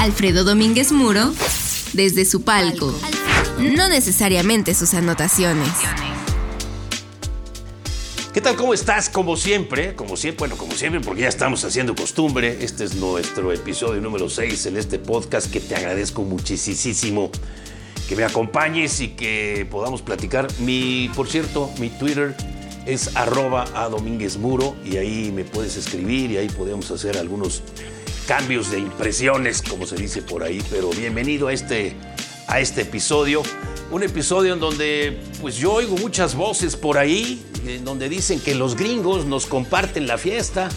Alfredo Domínguez Muro desde su palco, no necesariamente sus anotaciones. ¿Qué tal? ¿Cómo estás? Como siempre, como siempre, bueno, como siempre, porque ya estamos haciendo costumbre. Este es nuestro episodio número 6 en este podcast que te agradezco muchísimo que me acompañes y que podamos platicar. Mi, por cierto, mi Twitter es arroba a Domínguez Muro y ahí me puedes escribir y ahí podemos hacer algunos cambios de impresiones, como se dice por ahí. Pero bienvenido a este, a este episodio. Un episodio en donde pues yo oigo muchas voces por ahí, en donde dicen que los gringos nos comparten la fiesta,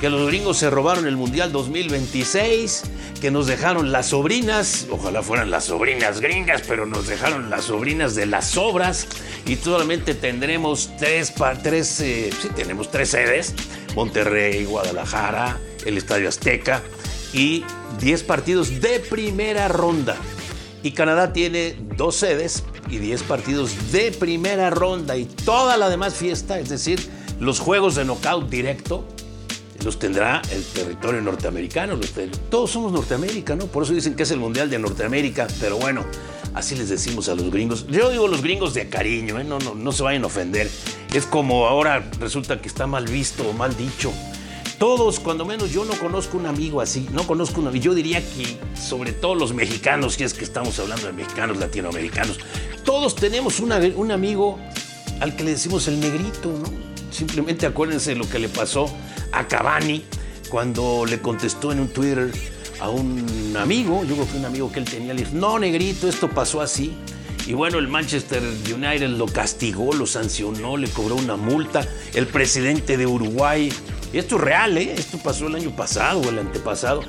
que los gringos se robaron el Mundial 2026, que nos dejaron las sobrinas, ojalá fueran las sobrinas gringas, pero nos dejaron las sobrinas de las obras y solamente tendremos tres, tres eh, sí, tenemos tres sedes, Monterrey, Guadalajara, el Estadio Azteca y 10 partidos de primera ronda. Y Canadá tiene dos sedes y 10 partidos de primera ronda y toda la demás fiesta, es decir, los juegos de knockout directo, los tendrá el territorio norteamericano. todos somos Norteamérica, ¿no? Por eso dicen que es el Mundial de Norteamérica, pero bueno, así les decimos a los gringos. Yo digo los gringos de cariño, ¿eh? no, no, no se vayan a ofender. Es como ahora resulta que está mal visto o mal dicho. Todos, cuando menos yo no conozco un amigo así, no conozco un amigo. Yo diría que sobre todo los mexicanos, si es que estamos hablando de mexicanos, latinoamericanos, todos tenemos un amigo al que le decimos el negrito, ¿no? Simplemente acuérdense de lo que le pasó a Cavani cuando le contestó en un Twitter a un amigo, yo creo que un amigo que él tenía, le dijo, no, negrito, esto pasó así. Y bueno, el Manchester United lo castigó, lo sancionó, le cobró una multa. El presidente de Uruguay esto es real, ¿eh? Esto pasó el año pasado o el antepasado.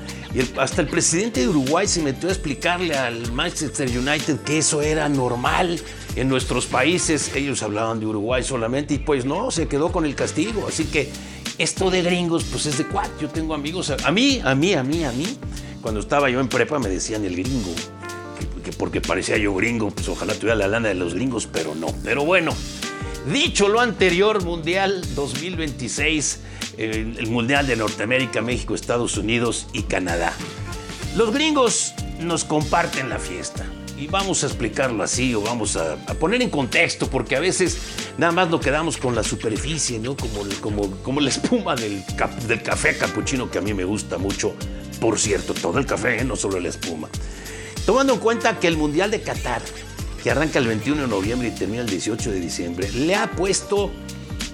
Hasta el presidente de Uruguay se metió a explicarle al Manchester United que eso era normal en nuestros países. Ellos hablaban de Uruguay solamente y pues no, se quedó con el castigo. Así que esto de gringos, pues es de cuatro. Yo tengo amigos, a mí, a mí, a mí, a mí. Cuando estaba yo en prepa me decían el gringo. Que, porque parecía yo gringo, pues ojalá tuviera la lana de los gringos, pero no. Pero bueno, dicho lo anterior, Mundial 2026 el Mundial de Norteamérica, México, Estados Unidos y Canadá. Los gringos nos comparten la fiesta. Y vamos a explicarlo así o vamos a, poner en contexto, porque a veces nada más lo quedamos con la superficie, ¿no? Como, como, como la espuma del, del café capuchino que a mí me gusta mucho. Por cierto, todo el café, ¿eh? no solo la espuma. Tomando en cuenta que el Mundial de Qatar, que arranca el 21 de noviembre y termina el 18 de diciembre, le ha puesto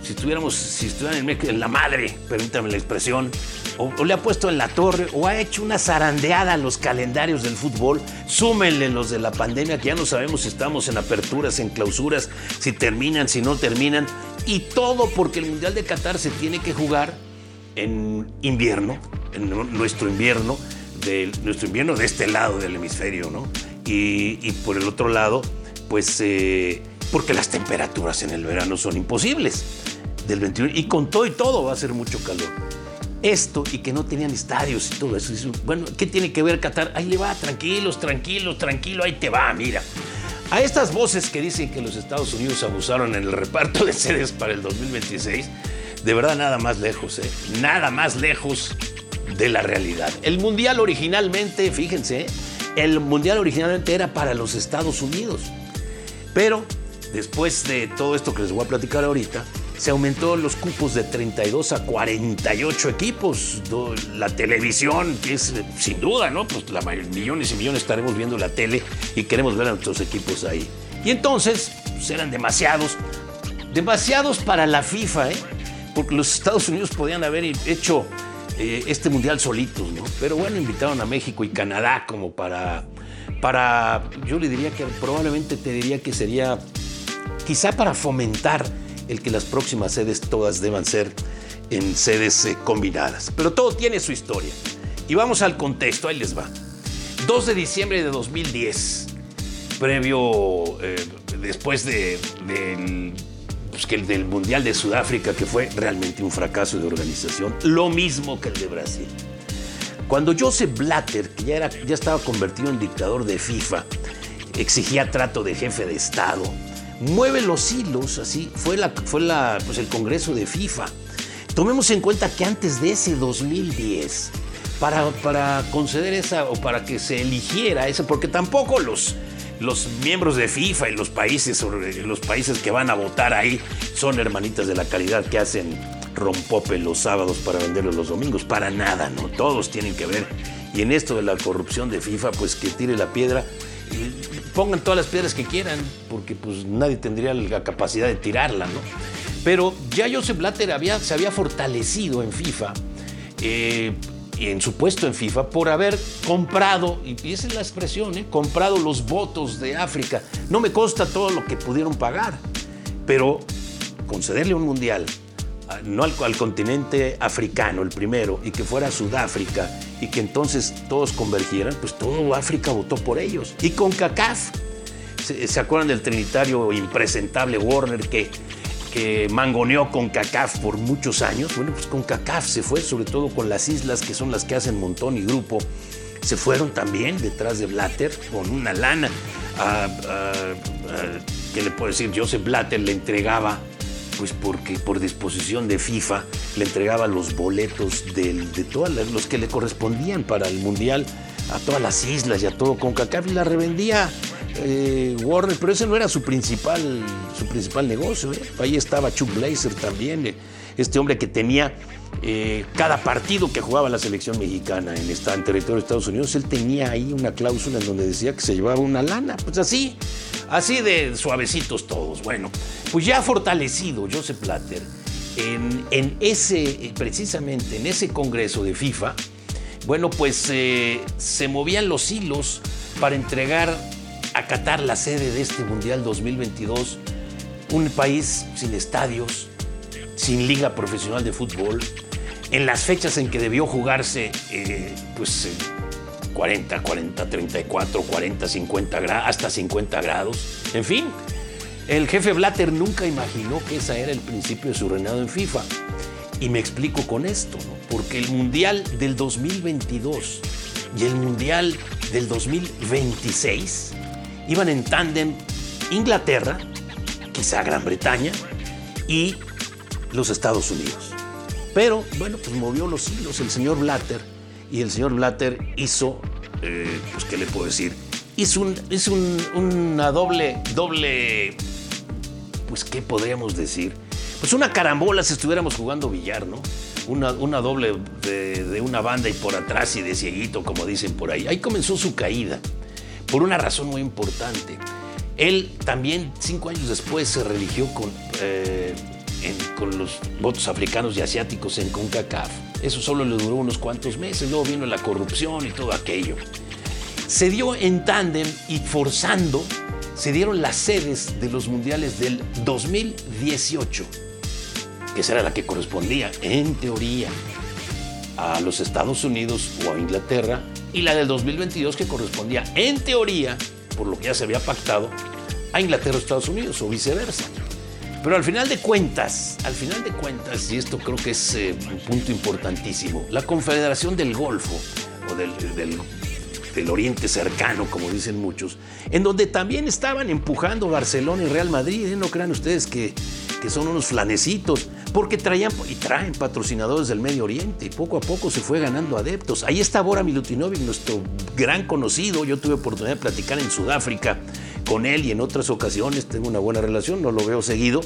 si estuviéramos, si estuvieran en, la madre, permítame la expresión, o, le ha puesto en la torre, o ha hecho una zarandeada a los calendarios del fútbol, súmenle los de la pandemia, que ya no sabemos si estamos en aperturas, en clausuras, si terminan, si no terminan, y todo porque el Mundial de Qatar se tiene que jugar en invierno, en nuestro invierno, de, nuestro invierno de este lado del hemisferio, ¿no? Y, por el otro lado, pues eh, porque las temperaturas en el verano son imposibles del 21 y con todo y todo va a ser mucho calor. Esto y que no tenían estadios y todo eso. Bueno, ¿qué tiene que ver Qatar? Ahí le va, tranquilos, tranquilos, tranquilo, ahí te va, mira. A estas voces que dicen que los Estados Unidos abusaron en el reparto de sedes para el 2026, de verdad nada más lejos, ¿eh? Nada más lejos de la realidad. El Mundial originalmente, fíjense, el Mundial originalmente era para los Estados Unidos. Pero después de todo esto que les voy a platicar ahorita, se aumentó los cupos de 32 a 48 equipos. La televisión, es sin duda, ¿no? Pues millones y millones estaremos viendo la tele y queremos ver a nuestros equipos ahí. Y entonces, pues eran demasiados, demasiados para la FIFA, ¿eh? Porque los Estados Unidos podían haber hecho eh, este mundial solitos, ¿no? Pero bueno, invitaron a México y Canadá como para, para, yo le diría que probablemente te diría que sería quizá para fomentar el que las próximas sedes todas deban ser en sedes eh, combinadas. Pero todo tiene su historia. Y vamos al contexto, ahí les va. 2 de diciembre de 2010, previo, eh, después de, del, pues, que el del Mundial de Sudáfrica, que fue realmente un fracaso de organización, lo mismo que el de Brasil. Cuando Joseph Blatter, que ya, era, ya estaba convertido en dictador de FIFA, exigía trato de jefe de Estado, mueve los hilos, así, fue, la, fue la, pues el Congreso de FIFA. Tomemos en cuenta que antes de ese 2010, para, para conceder esa o para que se eligiera esa, porque tampoco los, los miembros de FIFA y los países, los países que van a votar ahí son hermanitas de la calidad que hacen rompope los sábados para venderlos los domingos. Para nada, ¿no? Todos tienen que ver. Y en esto de la corrupción de FIFA, pues que tire la piedra. Pongan todas las piedras que quieran, porque pues nadie tendría la capacidad de tirarla, ¿no? Pero ya Joseph Blatter había, se había fortalecido en FIFA eh, en su puesto en FIFA por haber comprado, y esa es la expresión, ¿eh? comprado los votos de África. No me consta todo lo que pudieron pagar, pero concederle un mundial no al, continente africano, el primero, y que fuera Sudáfrica, y que entonces todos convergieran, pues todo África votó por ellos. Y con CACAF, ¿se, acuerdan del trinitario impresentable Warner que, que mangoneó con CACAF por muchos años? Bueno, pues con CACAF se fue, sobre todo con las islas que son las que hacen Montón y Grupo, se fueron también detrás de Blatter con una lana. ¿Qué le puedo decir? Joseph Blatter le entregaba pues porque por disposición de FIFA le entregaba los boletos de, todos los que le correspondían para el Mundial a todas las islas y a todo con CACAF y la revendía eh, Warner, pero ese no era su principal, su principal negocio. ¿eh? Ahí estaba Chuck Blazer también, eh, este hombre que tenía cada partido que jugaba la selección mexicana en, esta, territorio de Estados Unidos, él tenía ahí una cláusula en donde decía que se llevaba una lana. Pues así, así de suavecitos todos. Bueno, pues ya fortalecido Joseph Platter en, ese, precisamente en ese congreso de FIFA, bueno, pues eh, se movían los hilos para entregar a Qatar la sede de este Mundial 2022, un país sin estadios, sin liga profesional de fútbol, en las fechas en que debió jugarse, eh, pues 40, 40, 34, 40, 50 grados, hasta 50 grados, en fin, el jefe Blatter nunca imaginó que ese era el principio de su reinado en FIFA. Y me explico con esto, porque el Mundial del 2022 y el Mundial del 2026 iban en tándem Inglaterra, quizá Gran Bretaña y los Estados Unidos. Pero bueno, pues movió los hilos el señor Blatter y el señor Blatter hizo, eh, pues qué le puedo decir, hizo, un, una doble, doble pues, ¿qué podríamos decir? Pues una carambola si estuviéramos jugando billar, ¿no? Una, una doble de, una banda y por atrás y de cieguito, como dicen por ahí. Ahí comenzó su caída, por una razón muy importante. Él también, cinco años después, se religió con, eh, con los votos africanos y asiáticos en CONCACAF. Eso solo le duró unos cuantos meses, luego vino la corrupción y todo aquello. Se dio en tándem y forzando se dieron las sedes de los mundiales del 2018, que será la que correspondía, en teoría, a los Estados Unidos o a Inglaterra, y la del 2022 que correspondía, en teoría, por lo que ya se había pactado, a Inglaterra o Estados Unidos o viceversa. Pero al final de cuentas, al final de cuentas, y esto creo que es eh, un punto importantísimo, la Confederación del Golfo o del, del Oriente cercano, como dicen muchos, en donde también estaban empujando Barcelona y Real Madrid. ¿eh? No crean ustedes que, que son unos flanecitos, porque traían y traen patrocinadores del Medio Oriente y poco a poco se fue ganando adeptos. Ahí está Bora Milutinovic, nuestro gran conocido. Yo tuve oportunidad de platicar en Sudáfrica con él y en otras ocasiones tengo una buena relación, no lo veo seguido,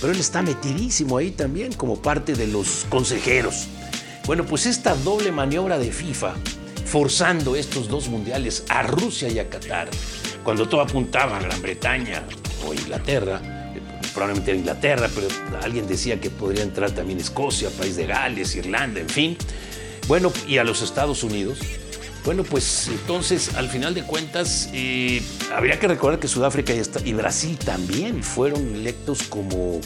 pero él está metidísimo ahí también como parte de los consejeros. Bueno, pues esta doble maniobra de FIFA forzando estos dos mundiales a Rusia y a Qatar, cuando todo apuntaba a Gran Bretaña o Inglaterra, probablemente Inglaterra, pero alguien decía que podría entrar también Escocia, País de Gales, Irlanda, en fin. Bueno, y a los Estados Unidos. Bueno, pues entonces, al final de cuentas, eh, habría que recordar que Sudáfrica y, Brasil también fueron electos como.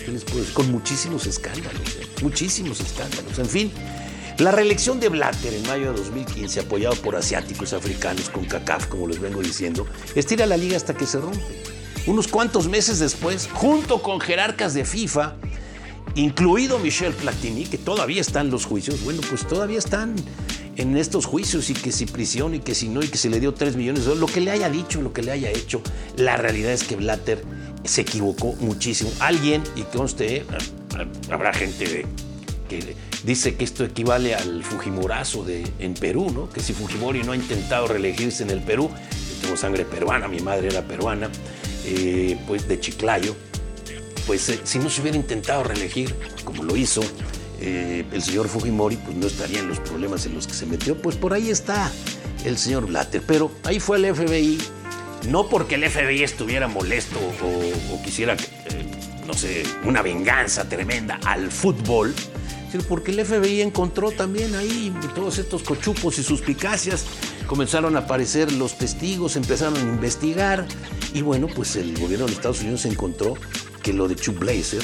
Con muchísimos escándalos, ¿eh? muchísimos escándalos. En fin, la reelección de Blatter en mayo de 2015, apoyado por asiáticos africanos con CACAF, como les vengo diciendo, estira la liga hasta que se rompe. Unos cuantos meses después, junto con jerarcas de FIFA, incluido Michel Platini, que todavía están los juicios, bueno, pues todavía están en estos juicios y que si prisión y que si no y que se le dio 3 millones de dólares, lo que le haya dicho, lo que le haya hecho, la realidad es que Blatter se equivocó muchísimo. Alguien, y conste, eh, habrá gente que dice que esto equivale al Fujimorazo de, en Perú, ¿no? Que si Fujimori no ha intentado reelegirse en el Perú, yo tengo sangre peruana, mi madre era peruana, eh, pues de Chiclayo, pues eh, si no se hubiera intentado reelegir, como lo hizo eh, el señor Fujimori, pues no estaría en los problemas en los que se metió. Pues por ahí está el señor Blatter. Pero ahí fue el FBI, no porque el FBI estuviera molesto o, quisiera, no sé, una venganza tremenda al fútbol, sino porque el FBI encontró también ahí todos estos cochupos y suspicacias. Comenzaron a aparecer los testigos, empezaron a investigar y bueno, pues el gobierno de Estados Unidos encontró que lo de Chuck Blazer,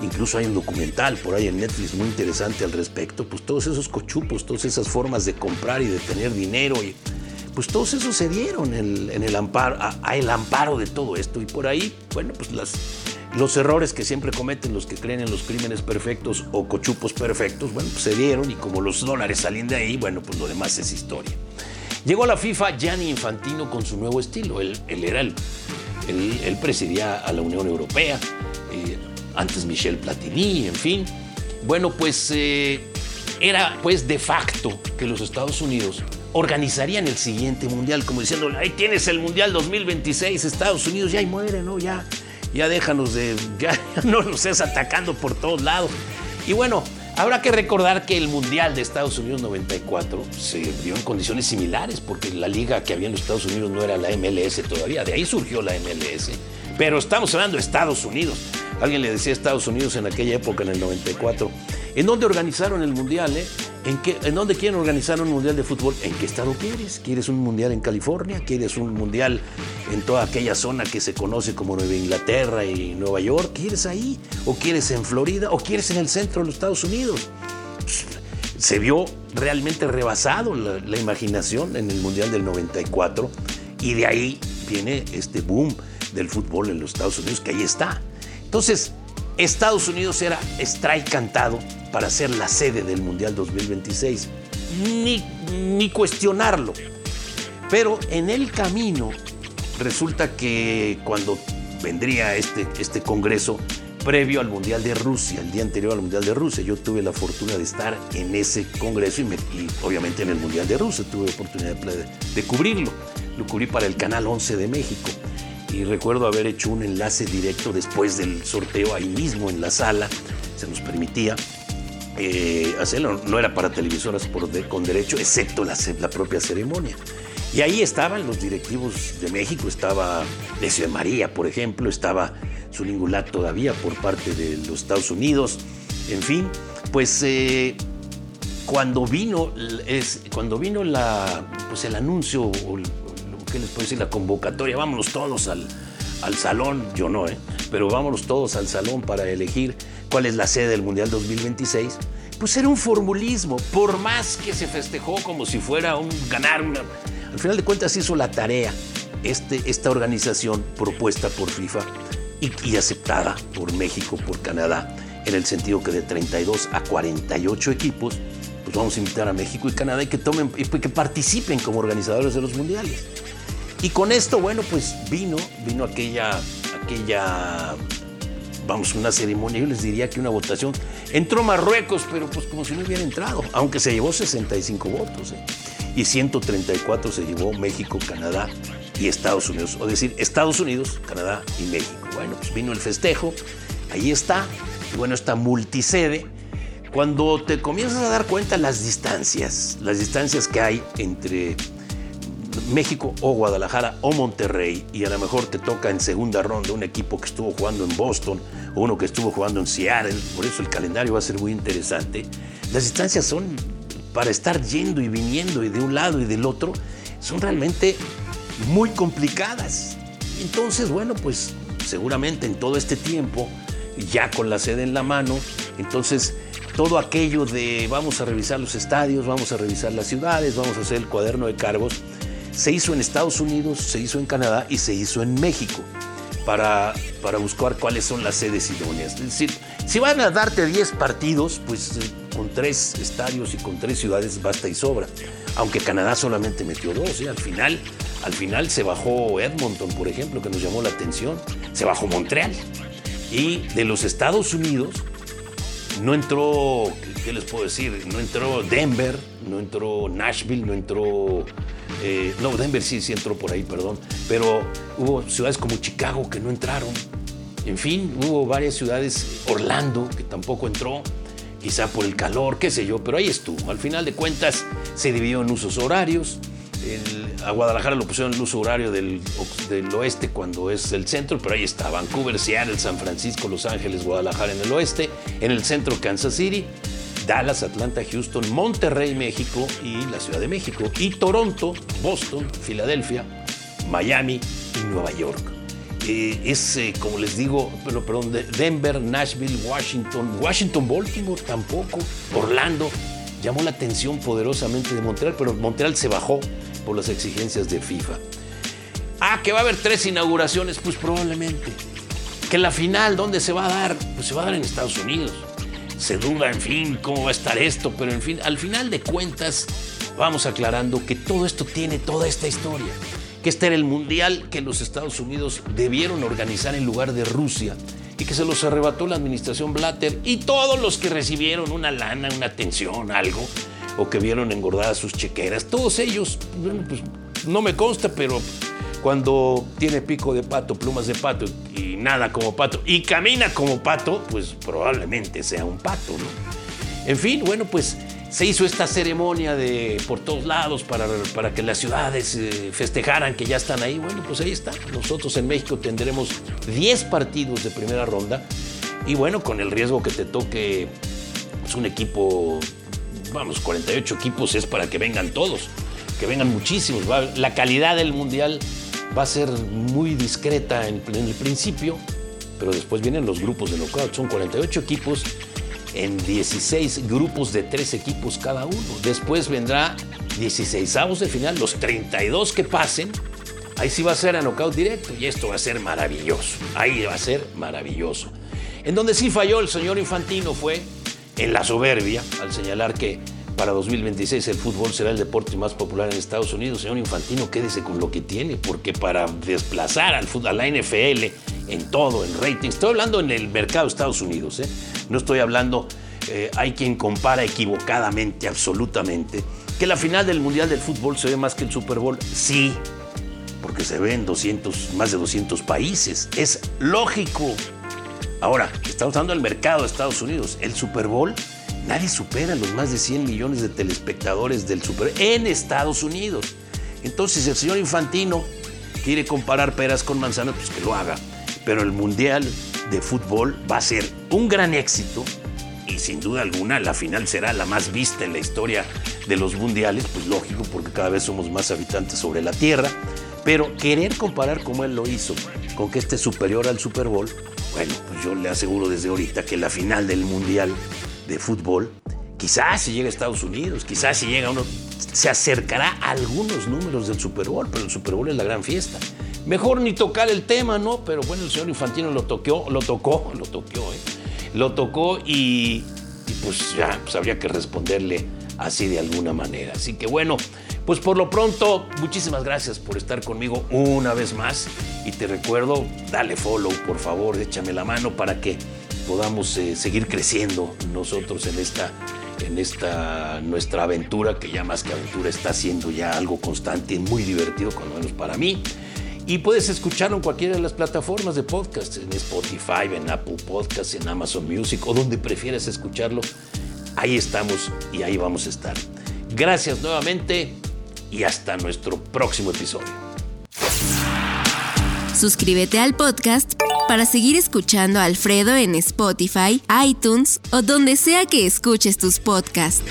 incluso hay un documental por ahí en Netflix muy interesante al respecto, pues todos esos cochupos, todas esas formas de comprar y de tener dinero, y, pues todos esos se dieron en, el amparo, a, el amparo de todo esto. Y por ahí, bueno, pues los errores que siempre cometen los que creen en los crímenes perfectos o cochupos perfectos, bueno, pues se dieron y como los dólares salen de ahí, bueno, pues lo demás es historia. Llegó a la FIFA Gianni Infantino con su nuevo estilo, él, él era el él, presidía a la Unión Europea, eh, antes Michel Platini, en fin. Bueno, pues eh, era pues de facto que los Estados Unidos organizarían el siguiente mundial, como diciendo, ahí tienes el mundial 2026, Estados Unidos, ya y muere, ¿no? Ya, ya déjanos de, ya no nos estés atacando por todos lados. Y bueno, Habrá que recordar que el Mundial de Estados Unidos 94 se dio en condiciones similares, porque la liga que había en los Estados Unidos no era la MLS todavía, de ahí surgió la MLS. Pero estamos hablando de Estados Unidos. Alguien le decía Estados Unidos en aquella época, en el 94. ¿En dónde organizaron el Mundial? Eh? ¿En, qué, ¿En dónde quieren organizar un Mundial de fútbol? ¿En qué estado quieres? ¿Quieres un Mundial en California? ¿Quieres un Mundial en toda aquella zona que se conoce como Nueva Inglaterra y Nueva York? ¿Quieres ahí? ¿O quieres en Florida? ¿O quieres en el centro de los Estados Unidos? Se vio realmente rebasado la, la imaginación en el Mundial del 94 y de ahí viene este boom del fútbol en los Estados Unidos que ahí está. Entonces, Estados Unidos era strike cantado para ser la sede del Mundial 2026. Ni, ni cuestionarlo. Pero en el camino resulta que cuando vendría este, este congreso previo al Mundial de Rusia, el día anterior al Mundial de Rusia, yo tuve la fortuna de estar en ese congreso y, obviamente en el Mundial de Rusia tuve la oportunidad de, de cubrirlo. Lo cubrí para el Canal 11 de México y recuerdo haber hecho un enlace directo después del sorteo ahí mismo en la sala, se nos permitía eh, hacerlo, no era para televisoras con derecho, excepto la, propia ceremonia. Y ahí estaban los directivos de México, estaba Decio de María, por ejemplo, estaba Zulingulat todavía por parte de los Estados Unidos, en fin, pues eh, cuando vino, es, cuando vino la, pues el anuncio ¿qué les puedo decir? La convocatoria, vámonos todos al, al salón, yo no, ¿eh? pero vámonos todos al salón para elegir cuál es la sede del Mundial 2026, pues era un formulismo, por más que se festejó como si fuera un ganar una... Al final de cuentas hizo la tarea este, esta organización propuesta por FIFA y, y aceptada por México, por Canadá, en el sentido que de 32 a 48 equipos, pues vamos a invitar a México y Canadá y que tomen y que participen como organizadores de los mundiales. Y con esto, bueno, pues vino, vino aquella, aquella, vamos, una ceremonia, yo les diría que una votación. Entró Marruecos, pero pues como si no hubiera entrado, aunque se llevó 65 votos. ¿eh? Y 134 se llevó México, Canadá y Estados Unidos. O decir, Estados Unidos, Canadá y México. Bueno, pues vino el festejo, ahí está. Y bueno, esta multisede. Cuando te comienzas a dar cuenta las distancias, las distancias que hay entre México o Guadalajara o Monterrey y a lo mejor te toca en segunda ronda un equipo que estuvo jugando en Boston o uno que estuvo jugando en Seattle, por eso el calendario va a ser muy interesante. Las distancias son para estar yendo y viniendo y de un lado y del otro, son realmente muy complicadas. Entonces, bueno, pues seguramente en todo este tiempo, ya con la sede en la mano, entonces todo aquello de vamos a revisar los estadios, vamos a revisar las ciudades, vamos a hacer el cuaderno de cargos, se hizo en Estados Unidos, se hizo en Canadá y se hizo en México para, para buscar cuáles son las sedes idóneas. Es decir, si van a darte 10 partidos, pues eh, con tres estadios y con tres ciudades basta y sobra. Aunque Canadá solamente metió dos, ¿eh? al final, al final se bajó Edmonton, por ejemplo, que nos llamó la atención, se bajó Montreal. Y de los Estados Unidos, no entró, ¿qué les puedo decir? No entró Denver, no entró Nashville, no entró... Eh, no, Denver sí, sí entró por ahí, perdón. Pero hubo ciudades como Chicago que no entraron. En fin, hubo varias ciudades, Orlando, que tampoco entró, quizá por el calor, qué sé yo, pero ahí estuvo. Al final de cuentas se dividió en usos horarios. a Guadalajara lo pusieron en el uso horario del, del, oeste cuando es el centro, pero ahí está Vancouver, Seattle, San Francisco, Los Ángeles, Guadalajara en el oeste, en el centro Kansas City, Dallas, Atlanta, Houston, Monterrey, México y la Ciudad de México, y Toronto, Boston, Filadelfia, Miami y Nueva York. Eh, es, eh, como les digo, pero, perdón, Denver, Nashville, Washington, Washington, Baltimore tampoco, Orlando. Llamó la atención poderosamente de Montreal, pero Montreal se bajó por las exigencias de FIFA. Ah, que va a haber tres inauguraciones, pues probablemente. Que la final, ¿dónde se va a dar? Pues se va a dar en Estados Unidos. Se duda, en fin, cómo va a estar esto, pero en fin, al final de cuentas, vamos aclarando que todo esto tiene toda esta historia que este era el mundial que los Estados Unidos debieron organizar en lugar de Rusia y que se los arrebató la administración Blatter y todos los que recibieron una lana, una atención, algo, o que vieron engordadas sus chequeras, todos ellos, bueno, pues no me consta, pero cuando tiene pico de pato, plumas de pato y nada como pato y camina como pato, pues probablemente sea un pato, ¿no? En fin, bueno, pues se hizo esta ceremonia de por todos lados para, para que las ciudades eh, festejaran que ya están ahí. Bueno, pues ahí está. Nosotros en México tendremos 10 partidos de primera ronda y bueno, con el riesgo que te toque pues, un equipo, vamos, 48 equipos es para que vengan todos, que vengan muchísimos. la calidad del mundial va a ser muy discreta en, el principio, pero después vienen los grupos de knockout. Son 48 equipos en 16 grupos de 3 equipos cada uno. Después vendrá 16 avos de final, los 32 que pasen. Ahí sí va a ser a knockout directo y esto va a ser maravilloso. Ahí va a ser maravilloso. En donde sí falló el señor Infantino fue en la soberbia al señalar que para 2026 el fútbol será el deporte más popular en Estados Unidos. Señor Infantino, quédese con lo que tiene, porque para desplazar al fútbol, a la NFL en todo, en rating, estoy hablando en el mercado de Estados Unidos, ¿eh? no estoy hablando, eh, hay quien compara equivocadamente, absolutamente, que la final del Mundial del Fútbol se ve más que el Super Bowl. Sí, porque se ve en 200, más de 200 países. Es lógico. Ahora, estamos hablando del mercado de Estados Unidos. El Super Bowl Nadie supera los más de 100 millones de telespectadores del Super en Estados Unidos. Entonces, el señor Infantino quiere comparar peras con manzanas, pues que lo haga. Pero el Mundial de Fútbol va a ser un gran éxito y sin duda alguna la final será la más vista en la historia de los mundiales, pues lógico, porque cada vez somos más habitantes sobre la Tierra. Pero querer comparar como él lo hizo con que esté superior al Super Bowl, bueno, pues yo le aseguro desde ahorita que la final del Mundial de fútbol, quizás si llega a Estados Unidos, quizás si llega uno, se acercará a algunos números del Super Bowl, pero el Super Bowl es la gran fiesta. Mejor ni tocar el tema, ¿no? Pero bueno, el señor Infantino lo tocó, lo tocó, lo tocó, ¿eh? Lo tocó y, y pues ya, pues habría que responderle así de alguna manera. Así que bueno, pues por lo pronto, muchísimas gracias por estar conmigo una vez más. Y te recuerdo, dale follow, por favor, échame la mano para que podamos eh, seguir creciendo nosotros en esta, en esta nuestra aventura, que ya más que aventura está siendo ya algo constante y muy divertido, cuando menos para mí. Y puedes escucharlo en cualquiera de las plataformas de podcast, en Spotify, en Apple Podcasts, en Amazon Music o donde prefieras escucharlo. Ahí estamos y ahí vamos a estar. Gracias nuevamente y hasta nuestro próximo episodio. Suscríbete al podcast para seguir escuchando a Alfredo en Spotify, iTunes o donde sea que escuches tus podcasts.